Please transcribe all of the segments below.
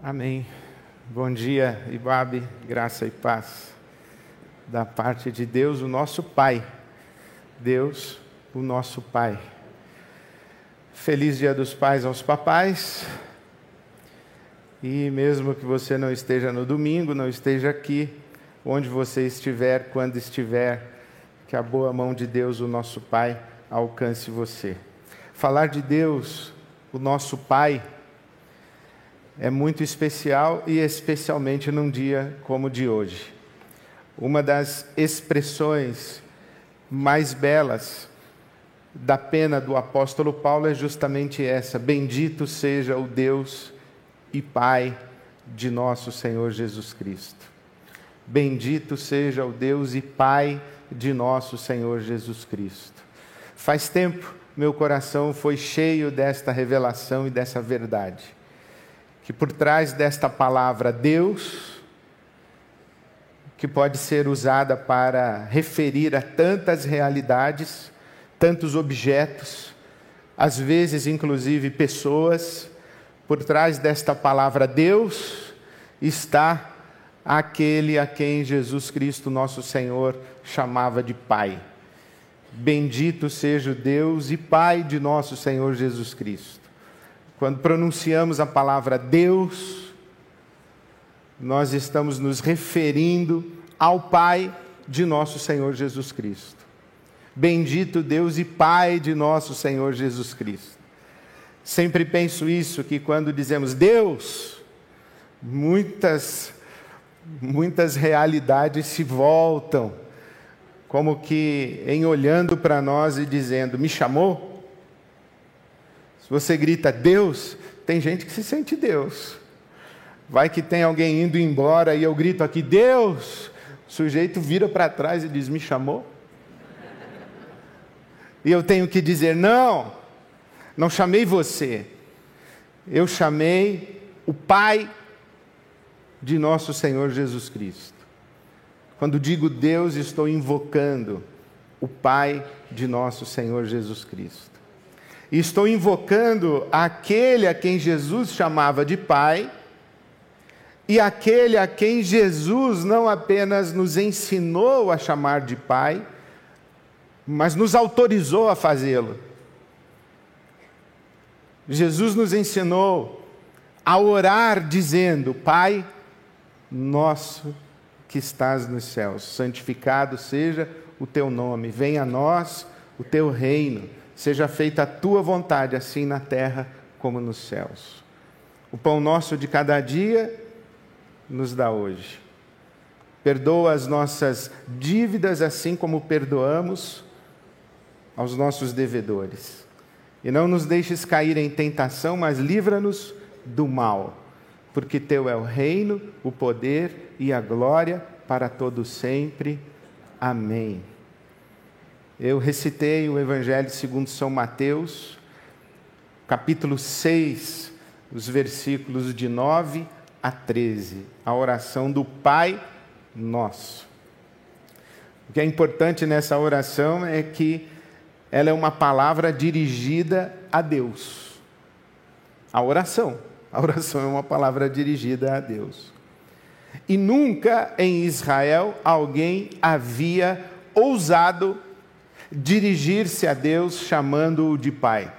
Amém. Bom dia, Ibabe, graça e paz da parte de Deus, o nosso Pai. Deus, o nosso Pai. Feliz Dia dos Pais aos papais. E mesmo que você não esteja no domingo, não esteja aqui, onde você estiver, quando estiver, que a boa mão de Deus, o nosso Pai, alcance você. Falar de Deus, o nosso Pai, é muito especial e especialmente num dia como o de hoje. Uma das expressões mais belas da pena do apóstolo Paulo é justamente essa: Bendito seja o Deus e Pai de nosso Senhor Jesus Cristo. Bendito seja o Deus e Pai de nosso Senhor Jesus Cristo. Faz tempo meu coração foi cheio desta revelação e dessa verdade que por trás desta palavra Deus, que pode ser usada para referir a tantas realidades, tantos objetos, às vezes inclusive pessoas, por trás desta palavra Deus está aquele a quem Jesus Cristo, nosso Senhor, chamava de Pai. Bendito seja o Deus e Pai de nosso Senhor Jesus Cristo quando pronunciamos a palavra Deus, nós estamos nos referindo ao Pai de nosso Senhor Jesus Cristo. Bendito Deus e Pai de nosso Senhor Jesus Cristo. Sempre penso isso que quando dizemos Deus, muitas muitas realidades se voltam como que em olhando para nós e dizendo: "Me chamou?" Se você grita Deus, tem gente que se sente Deus. Vai que tem alguém indo embora e eu grito aqui Deus, o sujeito vira para trás e diz: Me chamou? E eu tenho que dizer: Não, não chamei você. Eu chamei o Pai de nosso Senhor Jesus Cristo. Quando digo Deus, estou invocando o Pai de nosso Senhor Jesus Cristo. Estou invocando aquele a quem Jesus chamava de Pai, e aquele a quem Jesus não apenas nos ensinou a chamar de Pai, mas nos autorizou a fazê-lo. Jesus nos ensinou a orar dizendo: Pai nosso que estás nos céus, santificado seja o teu nome, venha a nós o teu reino seja feita a tua vontade, assim na terra como nos céus. O pão nosso de cada dia nos dá hoje. Perdoa as nossas dívidas, assim como perdoamos aos nossos devedores. E não nos deixes cair em tentação, mas livra-nos do mal, porque teu é o reino, o poder e a glória para todo sempre. Amém. Eu recitei o Evangelho segundo São Mateus, capítulo 6, os versículos de 9 a 13, a oração do Pai Nosso. O que é importante nessa oração é que ela é uma palavra dirigida a Deus. A oração. A oração é uma palavra dirigida a Deus. E nunca em Israel alguém havia ousado dirigir-se a Deus chamando-o de Pai.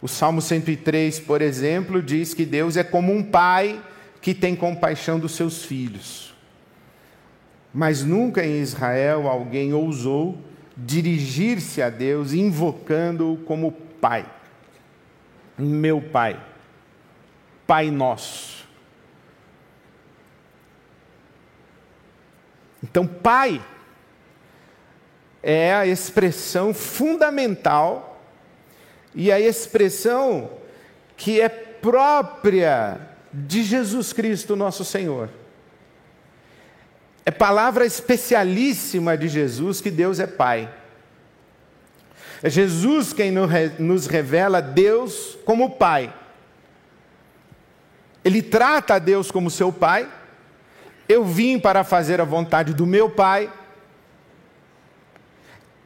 O Salmo 103, por exemplo, diz que Deus é como um pai que tem compaixão dos seus filhos. Mas nunca em Israel alguém ousou dirigir-se a Deus invocando-o como Pai. Meu Pai, Pai Nosso. Então, Pai é a expressão fundamental e a expressão que é própria de Jesus Cristo, nosso Senhor. É palavra especialíssima de Jesus que Deus é Pai. É Jesus quem nos revela Deus como Pai. Ele trata a Deus como seu Pai. Eu vim para fazer a vontade do meu Pai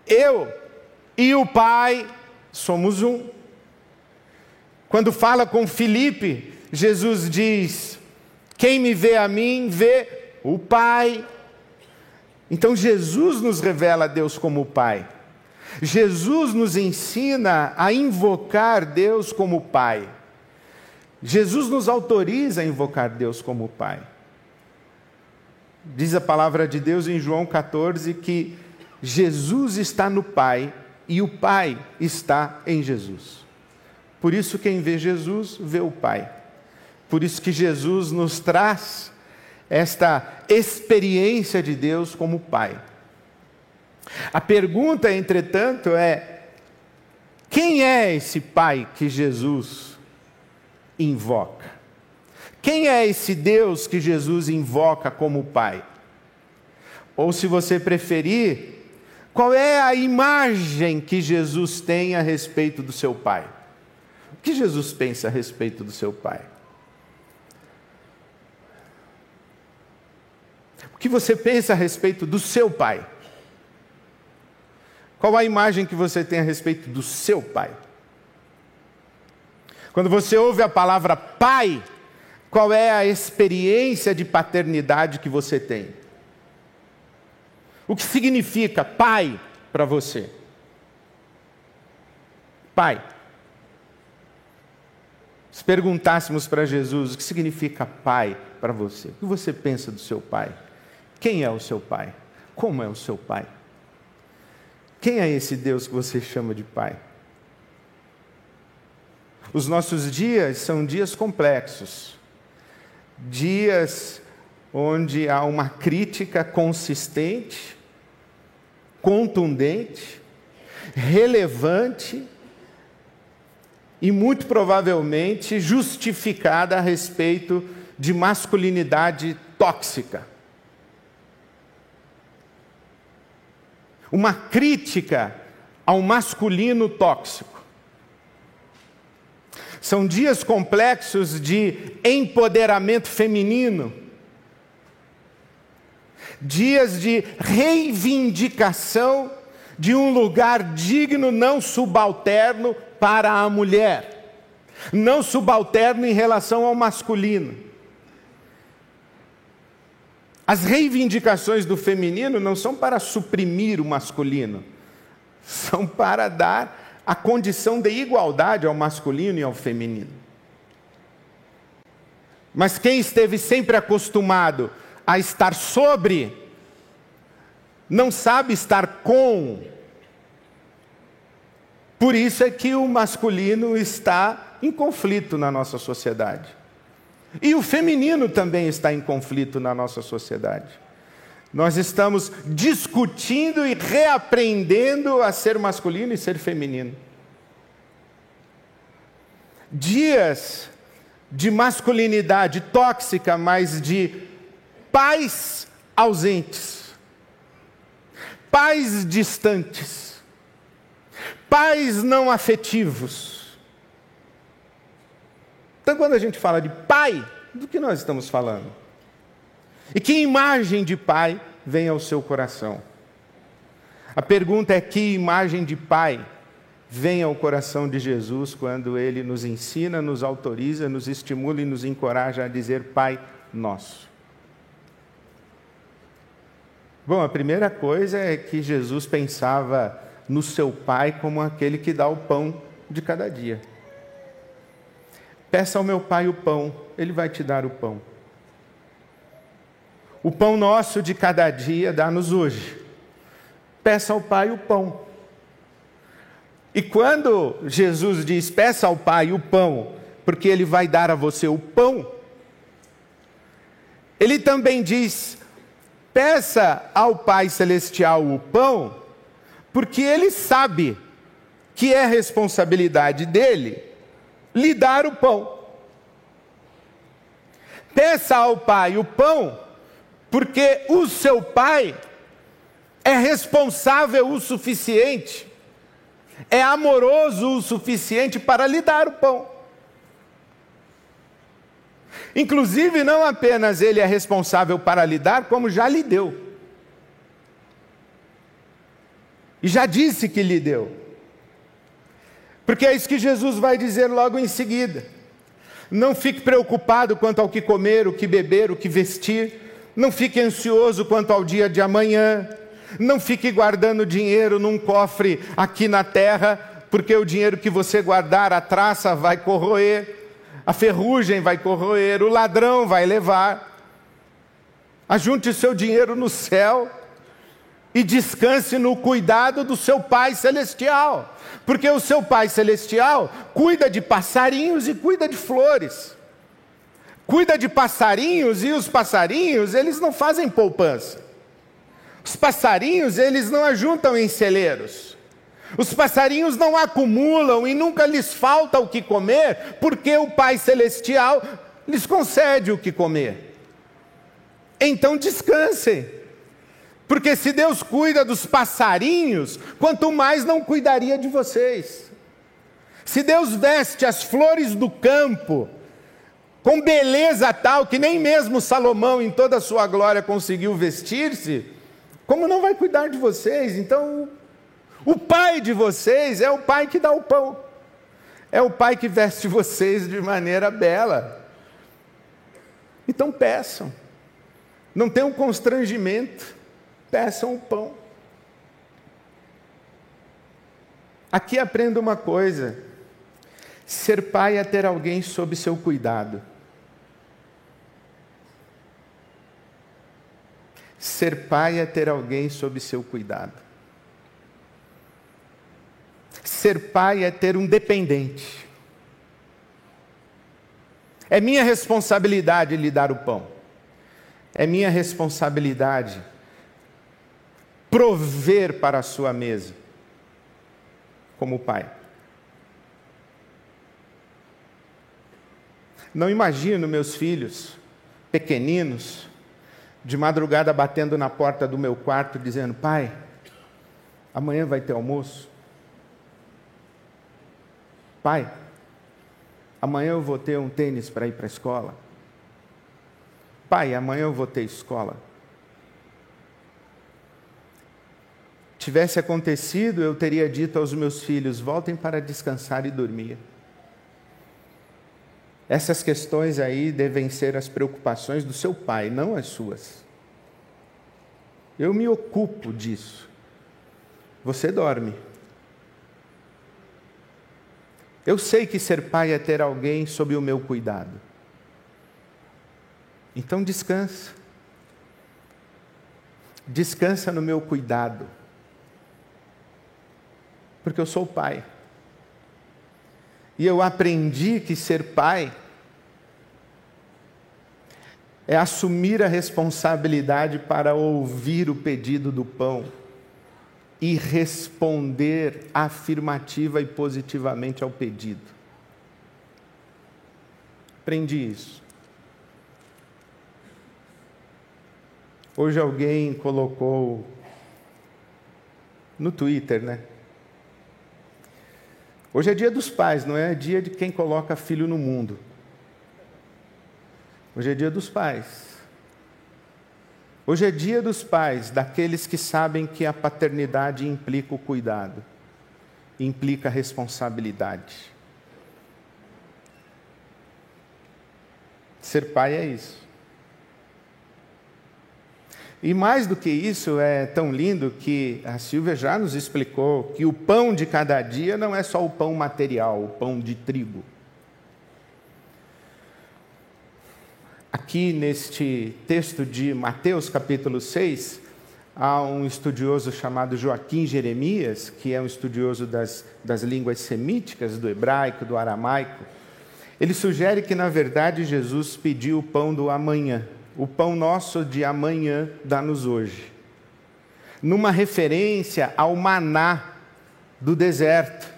eu e o Pai somos um. Quando fala com Filipe, Jesus diz: Quem me vê a mim, vê o Pai. Então Jesus nos revela Deus como Pai. Jesus nos ensina a invocar Deus como Pai. Jesus nos autoriza a invocar Deus como Pai. Diz a palavra de Deus em João 14 que Jesus está no Pai e o Pai está em Jesus. Por isso, quem vê Jesus, vê o Pai. Por isso que Jesus nos traz esta experiência de Deus como Pai. A pergunta, entretanto, é: quem é esse Pai que Jesus invoca? Quem é esse Deus que Jesus invoca como Pai? Ou, se você preferir, qual é a imagem que Jesus tem a respeito do seu Pai? O que Jesus pensa a respeito do seu Pai? O que você pensa a respeito do seu Pai? Qual a imagem que você tem a respeito do seu pai? Quando você ouve a palavra pai, qual é a experiência de paternidade que você tem? O que significa pai para você? Pai. Se perguntássemos para Jesus o que significa pai para você, o que você pensa do seu pai? Quem é o seu pai? Como é o seu pai? Quem é esse Deus que você chama de Pai? Os nossos dias são dias complexos, dias onde há uma crítica consistente, contundente, relevante e muito provavelmente justificada a respeito de masculinidade tóxica. uma crítica ao masculino tóxico. São dias complexos de empoderamento feminino, dias de reivindicação de um lugar digno, não subalterno para a mulher, não subalterno em relação ao masculino. As reivindicações do feminino não são para suprimir o masculino, são para dar a condição de igualdade ao masculino e ao feminino. Mas quem esteve sempre acostumado a estar sobre, não sabe estar com. Por isso é que o masculino está em conflito na nossa sociedade. E o feminino também está em conflito na nossa sociedade. Nós estamos discutindo e reaprendendo a ser masculino e ser feminino. Dias de masculinidade tóxica, mas de pais ausentes, pais distantes, pais não afetivos então, quando a gente fala de pai, do que nós estamos falando? E que imagem de pai vem ao seu coração? A pergunta é: que imagem de pai vem ao coração de Jesus quando ele nos ensina, nos autoriza, nos estimula e nos encoraja a dizer Pai Nosso? Bom, a primeira coisa é que Jesus pensava no seu Pai como aquele que dá o pão de cada dia. Peça ao meu pai o pão, ele vai te dar o pão. O pão nosso de cada dia dá-nos hoje. Peça ao pai o pão. E quando Jesus diz: peça ao pai o pão, porque ele vai dar a você o pão, ele também diz: peça ao Pai Celestial o pão, porque ele sabe que é responsabilidade dele lhe dar o pão. Peça ao pai o pão, porque o seu pai é responsável o suficiente, é amoroso o suficiente para lhe dar o pão. Inclusive, não apenas ele é responsável para lhe dar, como já lhe deu. E já disse que lhe deu. Porque é isso que Jesus vai dizer logo em seguida. Não fique preocupado quanto ao que comer, o que beber, o que vestir. Não fique ansioso quanto ao dia de amanhã. Não fique guardando dinheiro num cofre aqui na terra, porque o dinheiro que você guardar, a traça vai corroer, a ferrugem vai corroer, o ladrão vai levar. Ajunte seu dinheiro no céu e descanse no cuidado do seu Pai Celestial. Porque o seu Pai Celestial cuida de passarinhos e cuida de flores. Cuida de passarinhos e os passarinhos, eles não fazem poupança. Os passarinhos, eles não ajuntam em celeiros. Os passarinhos não acumulam e nunca lhes falta o que comer, porque o Pai Celestial lhes concede o que comer. Então descansem. Porque se Deus cuida dos passarinhos, quanto mais não cuidaria de vocês. Se Deus veste as flores do campo com beleza tal que nem mesmo Salomão, em toda a sua glória, conseguiu vestir-se, como não vai cuidar de vocês? Então, o pai de vocês é o pai que dá o pão, é o pai que veste vocês de maneira bela. Então, peçam, não tenham constrangimento peçam o pão. Aqui aprenda uma coisa: ser pai é ter alguém sob seu cuidado. Ser pai é ter alguém sob seu cuidado. Ser pai é ter um dependente. É minha responsabilidade lhe dar o pão. É minha responsabilidade prover para a sua mesa, como pai. Não imagino meus filhos pequeninos de madrugada batendo na porta do meu quarto dizendo: "Pai, amanhã vai ter almoço?" Pai, amanhã eu vou ter um tênis para ir para a escola. Pai, amanhã eu vou ter escola. tivesse acontecido, eu teria dito aos meus filhos: voltem para descansar e dormir. Essas questões aí devem ser as preocupações do seu pai, não as suas. Eu me ocupo disso. Você dorme. Eu sei que ser pai é ter alguém sob o meu cuidado. Então descansa. Descansa no meu cuidado porque eu sou pai. E eu aprendi que ser pai é assumir a responsabilidade para ouvir o pedido do pão e responder afirmativa e positivamente ao pedido. Aprendi isso. Hoje alguém colocou no Twitter, né? Hoje é dia dos pais, não é dia de quem coloca filho no mundo. Hoje é dia dos pais. Hoje é dia dos pais, daqueles que sabem que a paternidade implica o cuidado, implica a responsabilidade. Ser pai é isso. E mais do que isso, é tão lindo que a Silvia já nos explicou que o pão de cada dia não é só o pão material, o pão de trigo. Aqui neste texto de Mateus, capítulo 6, há um estudioso chamado Joaquim Jeremias, que é um estudioso das, das línguas semíticas, do hebraico, do aramaico. Ele sugere que, na verdade, Jesus pediu o pão do amanhã o pão nosso de amanhã dá-nos hoje. Numa referência ao maná do deserto.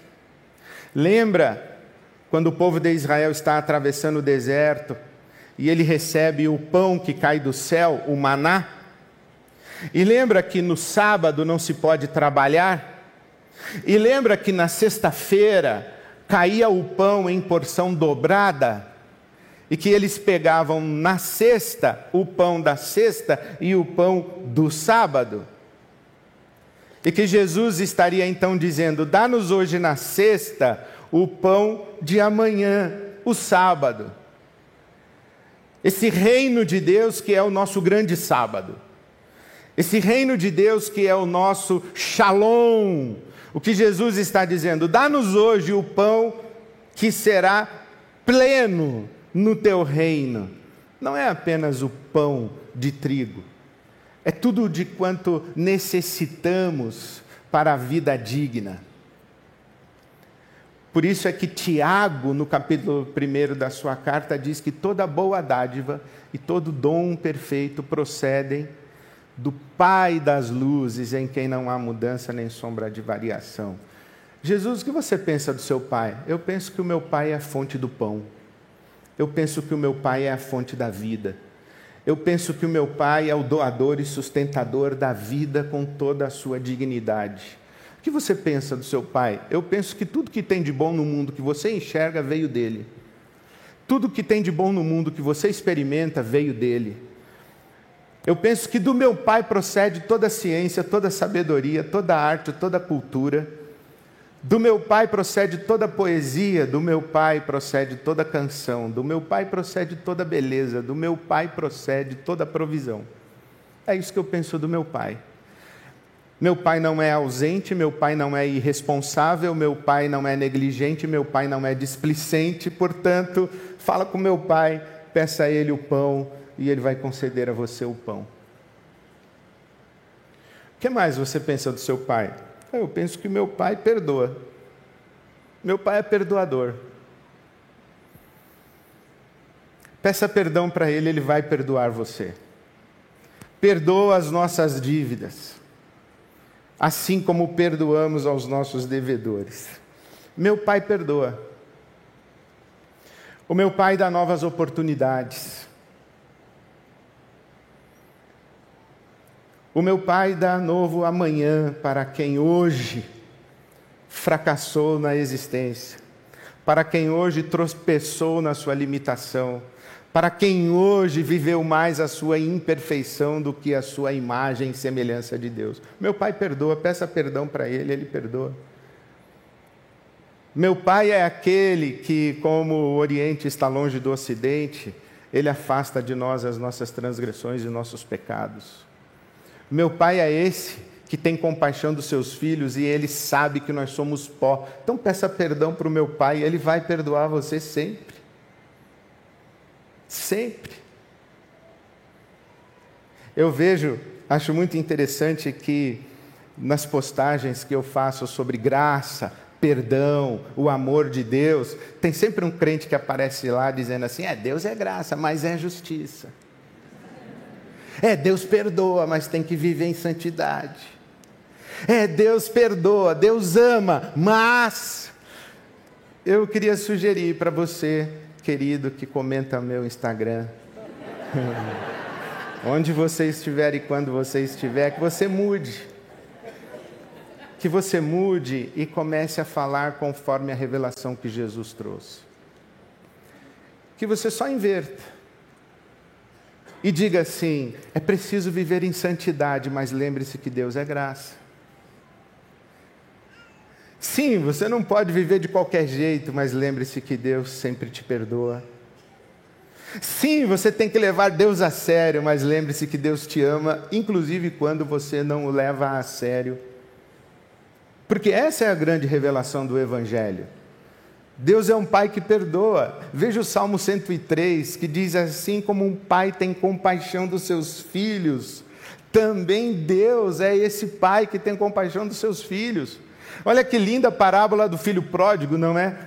Lembra quando o povo de Israel está atravessando o deserto e ele recebe o pão que cai do céu, o maná? E lembra que no sábado não se pode trabalhar? E lembra que na sexta-feira caía o pão em porção dobrada? e que eles pegavam na sexta o pão da sexta e o pão do sábado. E que Jesus estaria então dizendo: dá-nos hoje na sexta o pão de amanhã, o sábado. Esse reino de Deus que é o nosso grande sábado. Esse reino de Deus que é o nosso shalom. O que Jesus está dizendo? Dá-nos hoje o pão que será pleno no teu reino. Não é apenas o pão de trigo, é tudo de quanto necessitamos para a vida digna. Por isso é que Tiago, no capítulo 1 da sua carta, diz que toda boa dádiva e todo dom perfeito procedem do Pai das luzes, em quem não há mudança nem sombra de variação. Jesus, o que você pensa do seu Pai? Eu penso que o meu Pai é a fonte do pão. Eu penso que o meu Pai é a fonte da vida. Eu penso que o meu Pai é o doador e sustentador da vida com toda a sua dignidade. O que você pensa do seu pai? Eu penso que tudo que tem de bom no mundo que você enxerga veio dele. Tudo que tem de bom no mundo que você experimenta veio dele. Eu penso que do meu pai procede toda a ciência, toda a sabedoria, toda a arte, toda a cultura. Do meu pai procede toda a poesia, do meu pai procede toda a canção, do meu pai procede toda a beleza, do meu pai procede toda a provisão. É isso que eu penso do meu pai. Meu pai não é ausente, meu pai não é irresponsável, meu pai não é negligente, meu pai não é displicente, portanto, fala com meu pai, peça a ele o pão e ele vai conceder a você o pão. O que mais você pensa do seu pai? Eu penso que meu pai perdoa. Meu pai é perdoador. Peça perdão para ele, ele vai perdoar você. Perdoa as nossas dívidas assim como perdoamos aos nossos devedores. Meu Pai perdoa. O meu Pai dá novas oportunidades. O meu Pai dá novo amanhã para quem hoje fracassou na existência, para quem hoje tropeçou na sua limitação, para quem hoje viveu mais a sua imperfeição do que a sua imagem e semelhança de Deus. Meu pai perdoa, peça perdão para ele, ele perdoa. Meu pai é aquele que, como o Oriente está longe do Ocidente, ele afasta de nós as nossas transgressões e nossos pecados. Meu pai é esse que tem compaixão dos seus filhos e ele sabe que nós somos pó. Então peça perdão para o meu pai, ele vai perdoar você sempre. Sempre. Eu vejo, acho muito interessante que nas postagens que eu faço sobre graça, perdão, o amor de Deus, tem sempre um crente que aparece lá dizendo assim: é, Deus é graça, mas é justiça. É, Deus perdoa, mas tem que viver em santidade. É, Deus perdoa, Deus ama, mas eu queria sugerir para você querido que comenta meu Instagram. Onde você estiver e quando você estiver, que você mude. Que você mude e comece a falar conforme a revelação que Jesus trouxe. Que você só inverta. E diga assim: é preciso viver em santidade, mas lembre-se que Deus é graça. Sim, você não pode viver de qualquer jeito, mas lembre-se que Deus sempre te perdoa. Sim, você tem que levar Deus a sério, mas lembre-se que Deus te ama, inclusive quando você não o leva a sério. Porque essa é a grande revelação do Evangelho. Deus é um pai que perdoa. Veja o Salmo 103, que diz assim: como um pai tem compaixão dos seus filhos, também Deus é esse pai que tem compaixão dos seus filhos. Olha que linda parábola do filho pródigo, não é?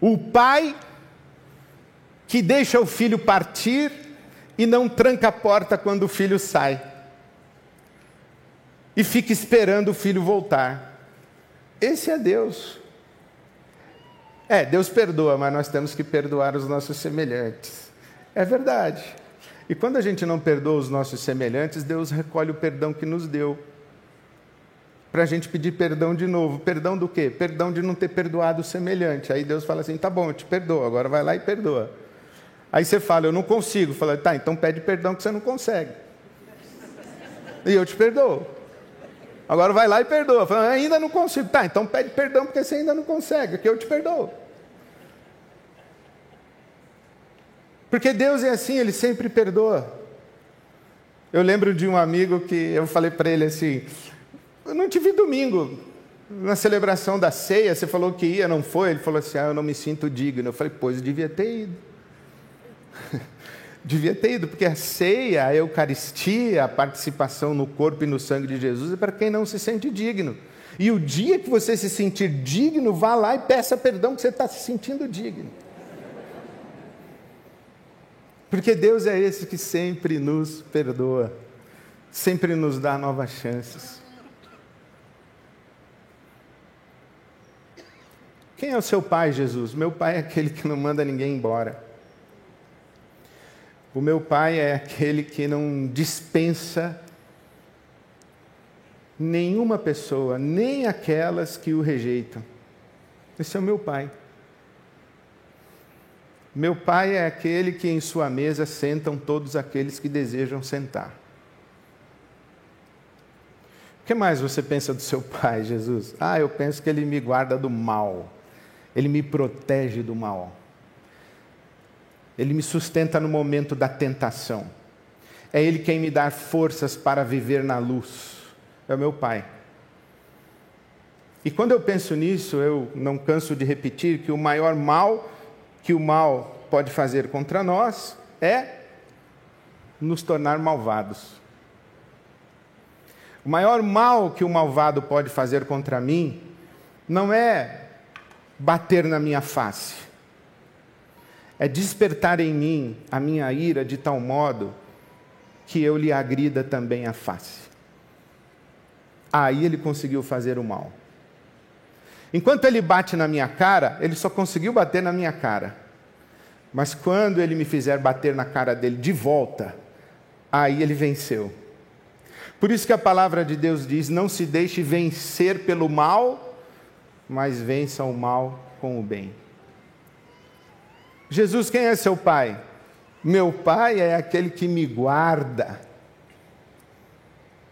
O pai que deixa o filho partir e não tranca a porta quando o filho sai. E fica esperando o filho voltar. Esse é Deus. É, Deus perdoa, mas nós temos que perdoar os nossos semelhantes. É verdade. E quando a gente não perdoa os nossos semelhantes, Deus recolhe o perdão que nos deu para a gente pedir perdão de novo. Perdão do quê? Perdão de não ter perdoado o semelhante. Aí Deus fala assim: tá bom, eu te perdoo, agora vai lá e perdoa. Aí você fala, eu não consigo. Fala, tá, então pede perdão que você não consegue. E eu te perdoo. Agora vai lá e perdoa. Fala, ainda não consigo. Tá, então pede perdão porque você ainda não consegue, que eu te perdoo. Porque Deus é assim, Ele sempre perdoa. Eu lembro de um amigo que eu falei para ele assim: eu não te vi domingo, na celebração da ceia, você falou que ia, não foi? Ele falou assim: Ah, eu não me sinto digno. Eu falei: Pois, devia ter ido. devia ter ido, porque a ceia, a Eucaristia, a participação no corpo e no sangue de Jesus é para quem não se sente digno. E o dia que você se sentir digno, vá lá e peça perdão que você está se sentindo digno. Porque Deus é esse que sempre nos perdoa, sempre nos dá novas chances. Quem é o seu pai, Jesus? Meu pai é aquele que não manda ninguém embora. O meu pai é aquele que não dispensa nenhuma pessoa, nem aquelas que o rejeitam. Esse é o meu pai. Meu pai é aquele que em sua mesa sentam todos aqueles que desejam sentar. O que mais você pensa do seu pai, Jesus? Ah, eu penso que ele me guarda do mal. Ele me protege do mal. Ele me sustenta no momento da tentação. É Ele quem me dá forças para viver na luz. É o meu Pai. E quando eu penso nisso, eu não canso de repetir que o maior mal que o mal pode fazer contra nós é nos tornar malvados. O maior mal que o malvado pode fazer contra mim não é bater na minha face, é despertar em mim a minha ira de tal modo que eu lhe agrida também a face. Aí ele conseguiu fazer o mal. Enquanto ele bate na minha cara, ele só conseguiu bater na minha cara. Mas quando ele me fizer bater na cara dele de volta, aí ele venceu. Por isso que a palavra de Deus diz: não se deixe vencer pelo mal, mas vença o mal com o bem. Jesus, quem é seu pai? Meu pai é aquele que me guarda.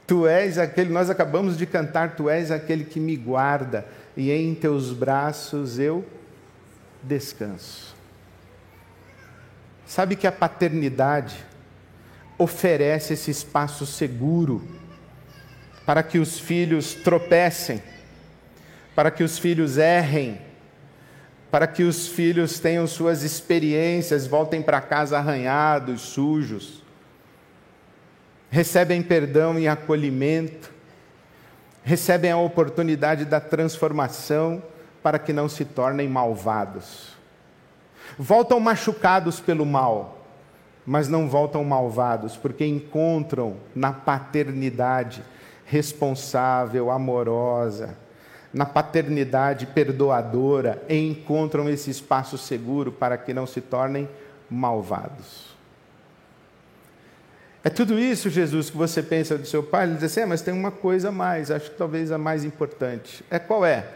Tu és aquele, nós acabamos de cantar, tu és aquele que me guarda, e em teus braços eu descanso. Sabe que a paternidade oferece esse espaço seguro para que os filhos tropecem para que os filhos errem, para que os filhos tenham suas experiências, voltem para casa arranhados, sujos, recebem perdão e acolhimento, recebem a oportunidade da transformação para que não se tornem malvados. Voltam machucados pelo mal, mas não voltam malvados, porque encontram na paternidade responsável, amorosa, na paternidade perdoadora, encontram esse espaço seguro para que não se tornem malvados. É tudo isso, Jesus, que você pensa do seu pai? Ele diz assim: é, mas tem uma coisa a mais, acho que talvez a mais importante. É qual é?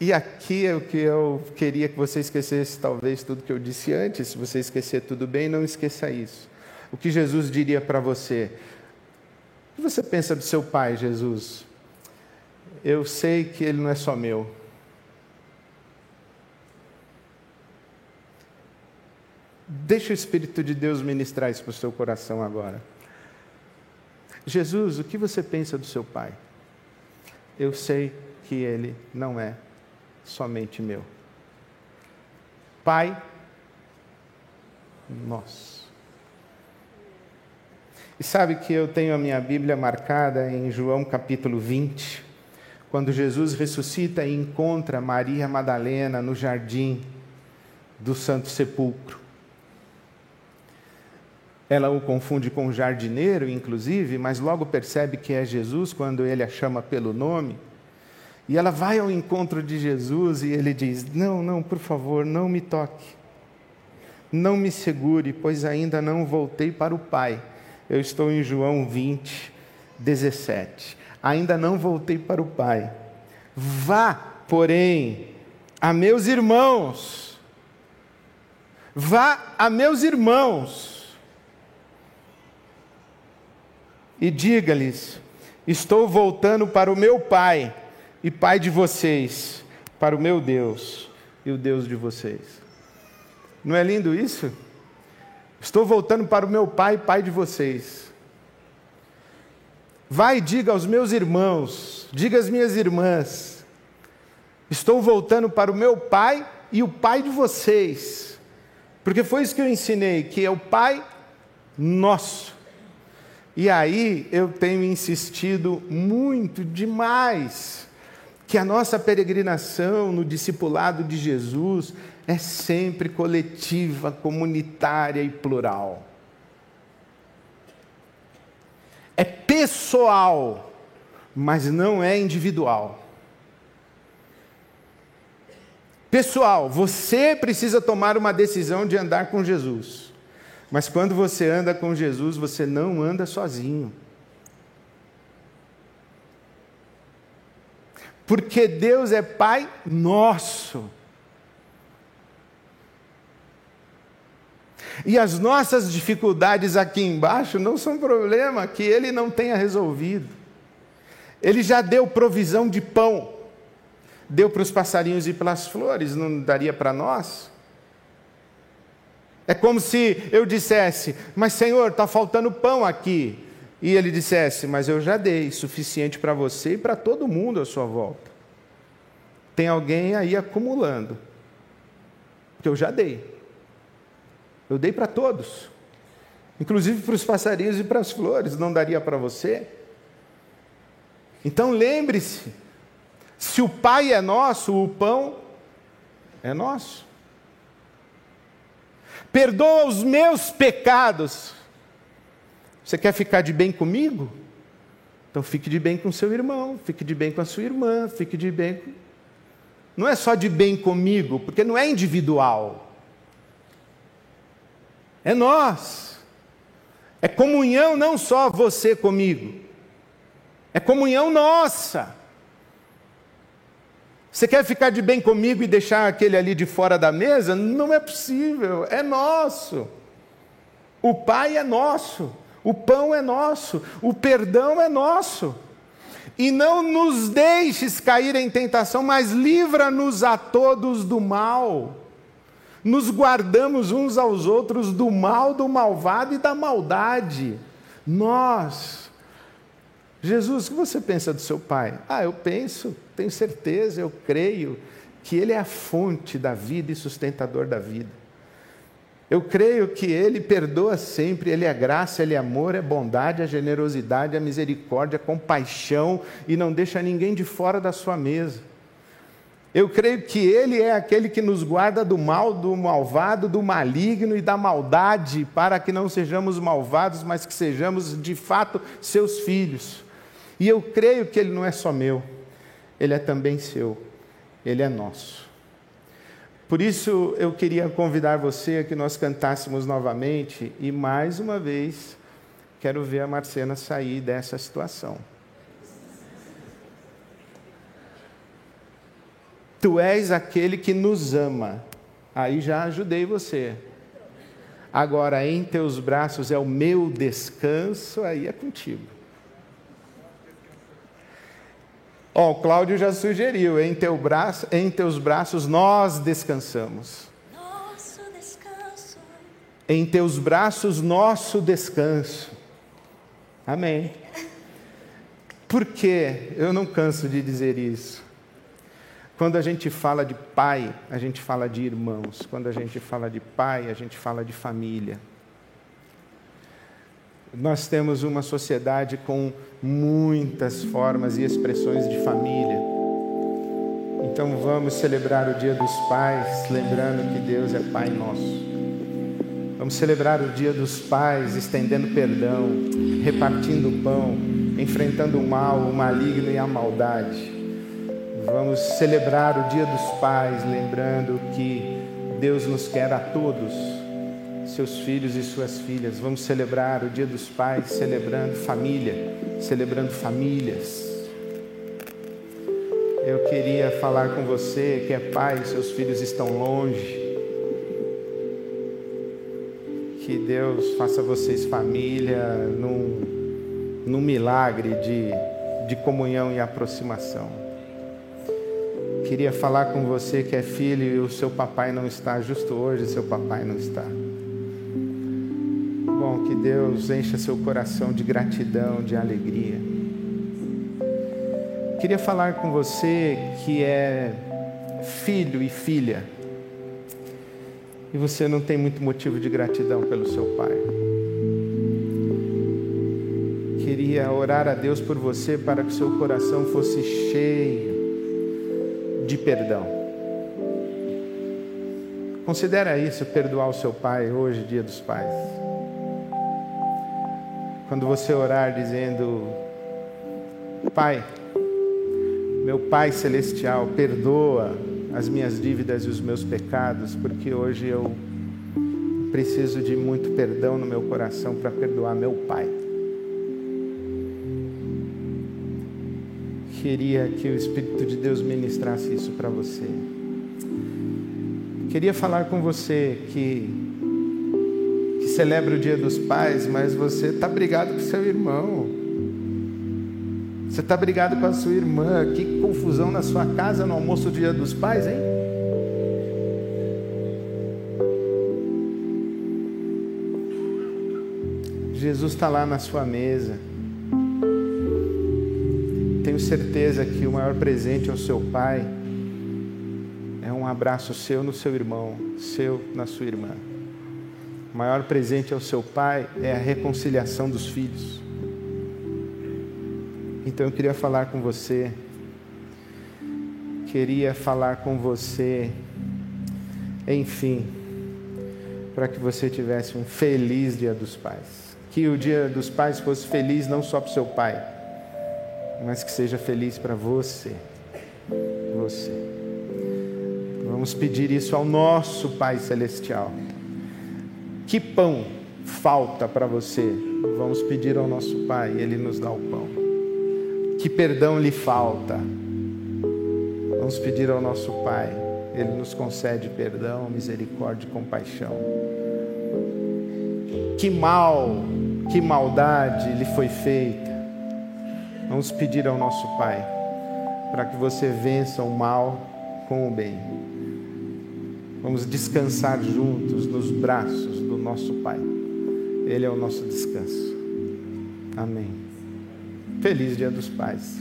E aqui é o que eu queria que você esquecesse, talvez, tudo que eu disse antes. Se você esquecer, tudo bem, não esqueça isso. O que Jesus diria para você? O que você pensa do seu pai, Jesus? Eu sei que ele não é só meu. Deixa o Espírito de Deus ministrar isso para o seu coração agora. Jesus, o que você pensa do seu pai? Eu sei que ele não é somente meu. Pai nosso. E sabe que eu tenho a minha Bíblia marcada em João capítulo 20 quando Jesus ressuscita e encontra Maria Madalena no jardim do Santo Sepulcro. Ela o confunde com o jardineiro, inclusive, mas logo percebe que é Jesus quando ele a chama pelo nome. E ela vai ao encontro de Jesus e ele diz: Não, não, por favor, não me toque. Não me segure, pois ainda não voltei para o Pai. Eu estou em João 20, 17 ainda não voltei para o Pai. Vá, porém, a meus irmãos, vá a meus irmãos e diga-lhes: Estou voltando para o meu Pai e Pai de vocês, para o meu Deus e o Deus de vocês. Não é lindo isso? Estou voltando para o meu pai, pai de vocês. Vai e diga aos meus irmãos, diga às minhas irmãs, estou voltando para o meu pai e o pai de vocês. Porque foi isso que eu ensinei, que é o pai nosso. E aí eu tenho insistido muito demais que a nossa peregrinação no discipulado de Jesus é sempre coletiva, comunitária e plural. É pessoal, mas não é individual. Pessoal, você precisa tomar uma decisão de andar com Jesus. Mas quando você anda com Jesus, você não anda sozinho. Porque Deus é Pai nosso. E as nossas dificuldades aqui embaixo não são problema que Ele não tenha resolvido. Ele já deu provisão de pão, deu para os passarinhos e para as flores, não daria para nós? É como se eu dissesse, mas Senhor, está faltando pão aqui. E ele dissesse, mas eu já dei suficiente para você e para todo mundo à sua volta. Tem alguém aí acumulando. Porque eu já dei. Eu dei para todos. Inclusive para os passarinhos e para as flores. Não daria para você? Então lembre-se: se o Pai é nosso, o pão é nosso perdoa os meus pecados. Você quer ficar de bem comigo? Então fique de bem com seu irmão, fique de bem com a sua irmã, fique de bem. Não é só de bem comigo, porque não é individual. É nós. É comunhão não só você comigo. É comunhão nossa. Você quer ficar de bem comigo e deixar aquele ali de fora da mesa? Não é possível, é nosso. O Pai é nosso, o pão é nosso, o perdão é nosso. E não nos deixes cair em tentação, mas livra-nos a todos do mal. Nos guardamos uns aos outros do mal, do malvado e da maldade. Nós. Jesus, o que você pensa do seu pai? Ah, eu penso tenho certeza, eu creio que Ele é a fonte da vida e sustentador da vida. Eu creio que Ele perdoa sempre, Ele é graça, Ele é amor, é bondade, é generosidade, é misericórdia, é compaixão e não deixa ninguém de fora da sua mesa. Eu creio que Ele é aquele que nos guarda do mal, do malvado, do maligno e da maldade, para que não sejamos malvados, mas que sejamos de fato seus filhos. E eu creio que Ele não é só meu, ele é também seu, ele é nosso. Por isso eu queria convidar você a que nós cantássemos novamente e mais uma vez quero ver a Marcena sair dessa situação. Tu és aquele que nos ama. Aí já ajudei você. Agora em teus braços é o meu descanso, aí é contigo. Ó, oh, Cláudio já sugeriu, em, teu braço, em teus braços nós descansamos. Nosso descanso. Em teus braços nosso descanso. Amém. Por que eu não canso de dizer isso? Quando a gente fala de pai, a gente fala de irmãos. Quando a gente fala de pai, a gente fala de família. Nós temos uma sociedade com muitas formas e expressões de família. Então vamos celebrar o Dia dos Pais, lembrando que Deus é Pai nosso. Vamos celebrar o Dia dos Pais, estendendo perdão, repartindo o pão, enfrentando o mal, o maligno e a maldade. Vamos celebrar o Dia dos Pais, lembrando que Deus nos quer a todos seus filhos e suas filhas. Vamos celebrar o Dia dos Pais, celebrando família, celebrando famílias. Eu queria falar com você que é pai, seus filhos estão longe. Que Deus faça vocês família num, num milagre de, de comunhão e aproximação. Queria falar com você que é filho e o seu papai não está, justo hoje seu papai não está. bom que Deus encha seu coração de gratidão, de alegria. Queria falar com você que é filho e filha e você não tem muito motivo de gratidão pelo seu pai. Queria orar a Deus por você para que seu coração fosse cheio de perdão. Considera isso, perdoar o seu pai hoje, dia dos pais. Quando você orar dizendo, Pai, meu Pai Celestial, perdoa as minhas dívidas e os meus pecados, porque hoje eu preciso de muito perdão no meu coração para perdoar meu Pai. Queria que o Espírito de Deus ministrasse isso para você. Queria falar com você que, que celebra o Dia dos Pais, mas você está brigado com seu irmão. Você está brigado com a sua irmã. Que confusão na sua casa no almoço do Dia dos Pais, hein? Jesus está lá na sua mesa. Tenho certeza que o maior presente ao seu pai abraço seu no seu irmão, seu na sua irmã. O maior presente ao seu pai é a reconciliação dos filhos. Então eu queria falar com você, queria falar com você, enfim, para que você tivesse um feliz Dia dos Pais. Que o Dia dos Pais fosse feliz não só para o seu pai, mas que seja feliz para você. Você. Vamos pedir isso ao nosso Pai Celestial. Que pão falta para você? Vamos pedir ao nosso Pai, Ele nos dá o pão. Que perdão lhe falta? Vamos pedir ao nosso Pai, Ele nos concede perdão, misericórdia e compaixão. Que mal, que maldade lhe foi feita? Vamos pedir ao nosso Pai, para que você vença o mal com o bem. Vamos descansar juntos nos braços do nosso Pai. Ele é o nosso descanso. Amém. Feliz Dia dos Pais.